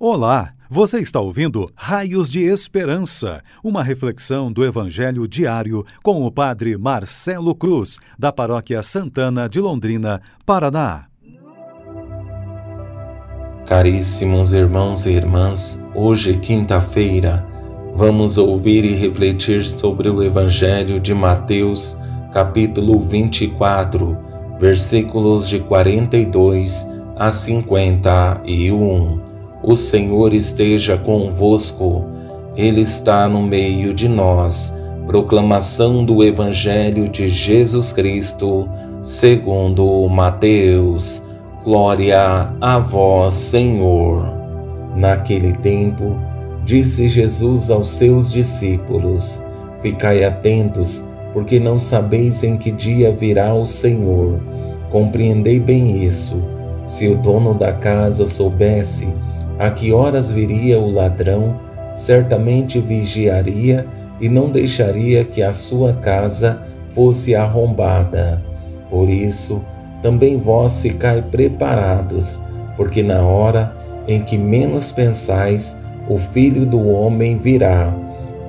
Olá, você está ouvindo Raios de Esperança, uma reflexão do Evangelho diário com o Padre Marcelo Cruz, da Paróquia Santana de Londrina, Paraná. Caríssimos irmãos e irmãs, hoje, quinta-feira, vamos ouvir e refletir sobre o Evangelho de Mateus, capítulo 24, versículos de 42 a 51 o Senhor esteja convosco, Ele está no meio de nós. Proclamação do Evangelho de Jesus Cristo, segundo Mateus. Glória a vós, Senhor. Naquele tempo, disse Jesus aos seus discípulos: Ficai atentos, porque não sabeis em que dia virá o Senhor. Compreendei bem isso. Se o dono da casa soubesse, a que horas viria o ladrão, certamente vigiaria e não deixaria que a sua casa fosse arrombada. Por isso, também vós ficai preparados, porque na hora em que menos pensais, o Filho do Homem virá.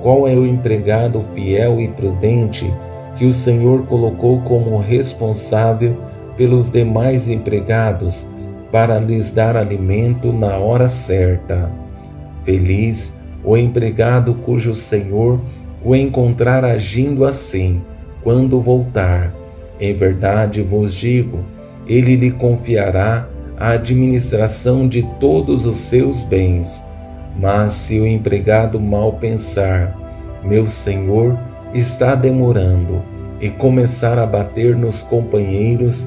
Qual é o empregado fiel e prudente que o Senhor colocou como responsável pelos demais empregados? Para lhes dar alimento na hora certa. Feliz o empregado cujo senhor o encontrar agindo assim, quando voltar. Em verdade vos digo, ele lhe confiará a administração de todos os seus bens. Mas se o empregado mal pensar, meu senhor está demorando, e começar a bater nos companheiros,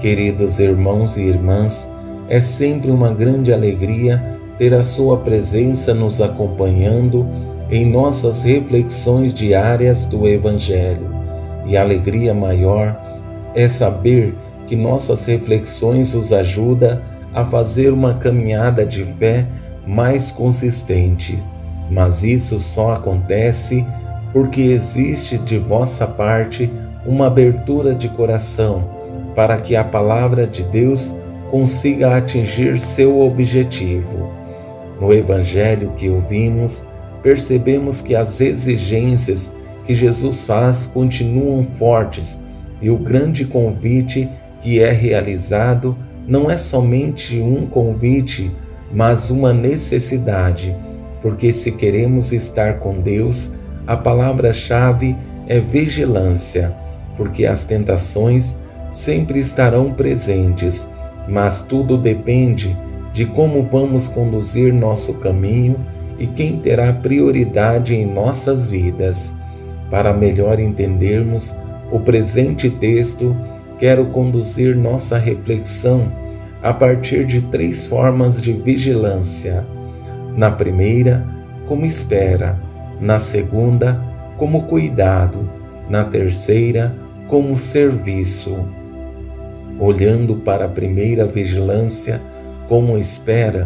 Queridos irmãos e irmãs, é sempre uma grande alegria ter a Sua presença nos acompanhando em nossas reflexões diárias do Evangelho. E a alegria maior é saber que nossas reflexões os ajuda a fazer uma caminhada de fé mais consistente. Mas isso só acontece porque existe de vossa parte uma abertura de coração para que a palavra de Deus consiga atingir seu objetivo. No evangelho que ouvimos, percebemos que as exigências que Jesus faz continuam fortes e o grande convite que é realizado não é somente um convite, mas uma necessidade, porque se queremos estar com Deus, a palavra-chave é vigilância, porque as tentações sempre estarão presentes, mas tudo depende de como vamos conduzir nosso caminho e quem terá prioridade em nossas vidas. Para melhor entendermos o presente texto, quero conduzir nossa reflexão a partir de três formas de vigilância. Na primeira, como espera, na segunda, como cuidado, na terceira, como serviço olhando para a primeira vigilância como espera,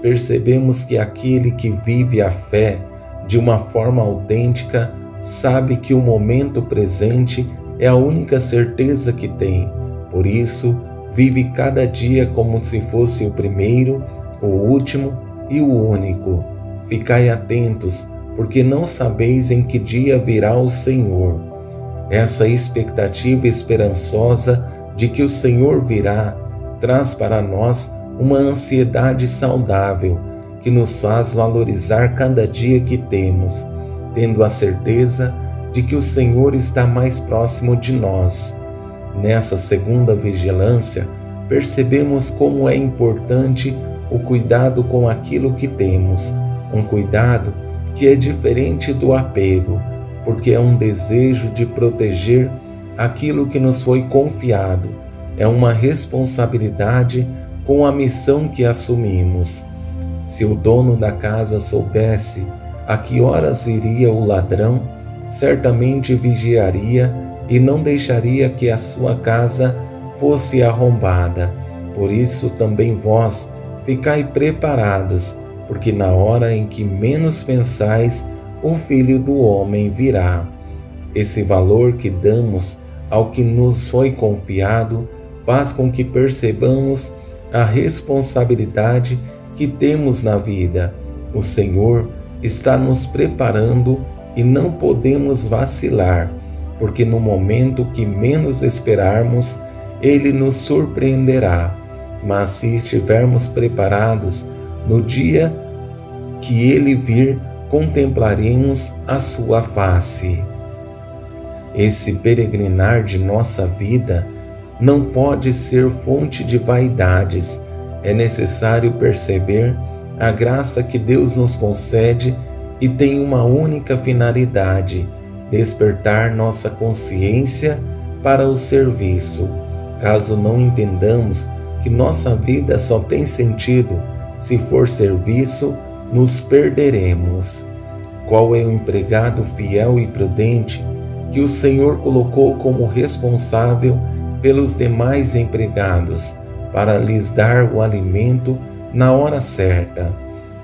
percebemos que aquele que vive a fé de uma forma autêntica sabe que o momento presente é a única certeza que tem. Por isso, vive cada dia como se fosse o primeiro, o último e o único. Ficai atentos, porque não sabeis em que dia virá o Senhor. Essa expectativa esperançosa de que o Senhor virá traz para nós uma ansiedade saudável que nos faz valorizar cada dia que temos, tendo a certeza de que o Senhor está mais próximo de nós. Nessa segunda vigilância, percebemos como é importante o cuidado com aquilo que temos, um cuidado que é diferente do apego, porque é um desejo de proteger aquilo que nos foi confiado. É uma responsabilidade com a missão que assumimos. Se o dono da casa soubesse a que horas viria o ladrão, certamente vigiaria e não deixaria que a sua casa fosse arrombada. Por isso também vós ficai preparados, porque na hora em que menos pensais, o Filho do Homem virá. Esse valor que damos ao que nos foi confiado faz com que percebamos a responsabilidade que temos na vida. O Senhor está nos preparando e não podemos vacilar, porque no momento que menos esperarmos, Ele nos surpreenderá. Mas se estivermos preparados, no dia que Ele vir, contemplaremos a Sua face. Esse peregrinar de nossa vida não pode ser fonte de vaidades. É necessário perceber a graça que Deus nos concede e tem uma única finalidade: despertar nossa consciência para o serviço. Caso não entendamos que nossa vida só tem sentido se for serviço, nos perderemos. Qual é o empregado fiel e prudente que o Senhor colocou como responsável pelos demais empregados, para lhes dar o alimento na hora certa.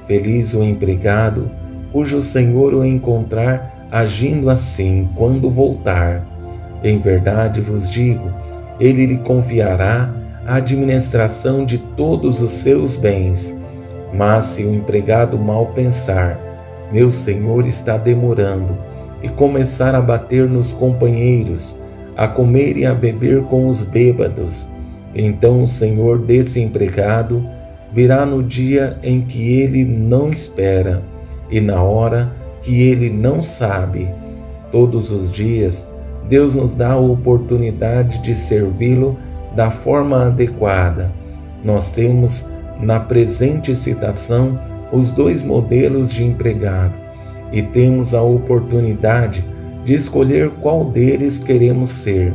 Feliz o empregado cujo Senhor o encontrar agindo assim quando voltar. Em verdade vos digo, ele lhe confiará a administração de todos os seus bens. Mas se o empregado mal pensar, meu senhor está demorando, e começar a bater nos companheiros, a comer e a beber com os bêbados, então o senhor desse empregado virá no dia em que ele não espera e na hora que ele não sabe. Todos os dias, Deus nos dá a oportunidade de servi-lo da forma adequada. Nós temos na presente citação os dois modelos de empregado e temos a oportunidade de escolher qual deles queremos ser,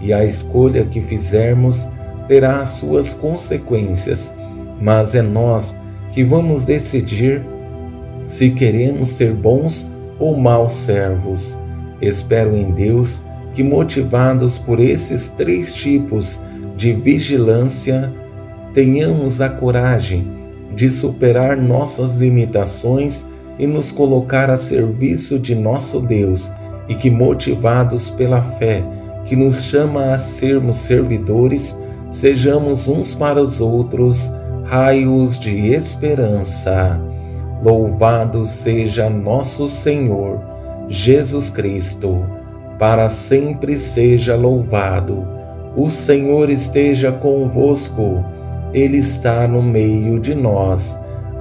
e a escolha que fizermos terá as suas consequências, mas é nós que vamos decidir se queremos ser bons ou maus servos. Espero em Deus que, motivados por esses três tipos de vigilância, tenhamos a coragem de superar nossas limitações e nos colocar a serviço de nosso Deus, e que, motivados pela fé que nos chama a sermos servidores, sejamos uns para os outros raios de esperança. Louvado seja nosso Senhor Jesus Cristo, para sempre seja louvado. O Senhor esteja convosco, Ele está no meio de nós.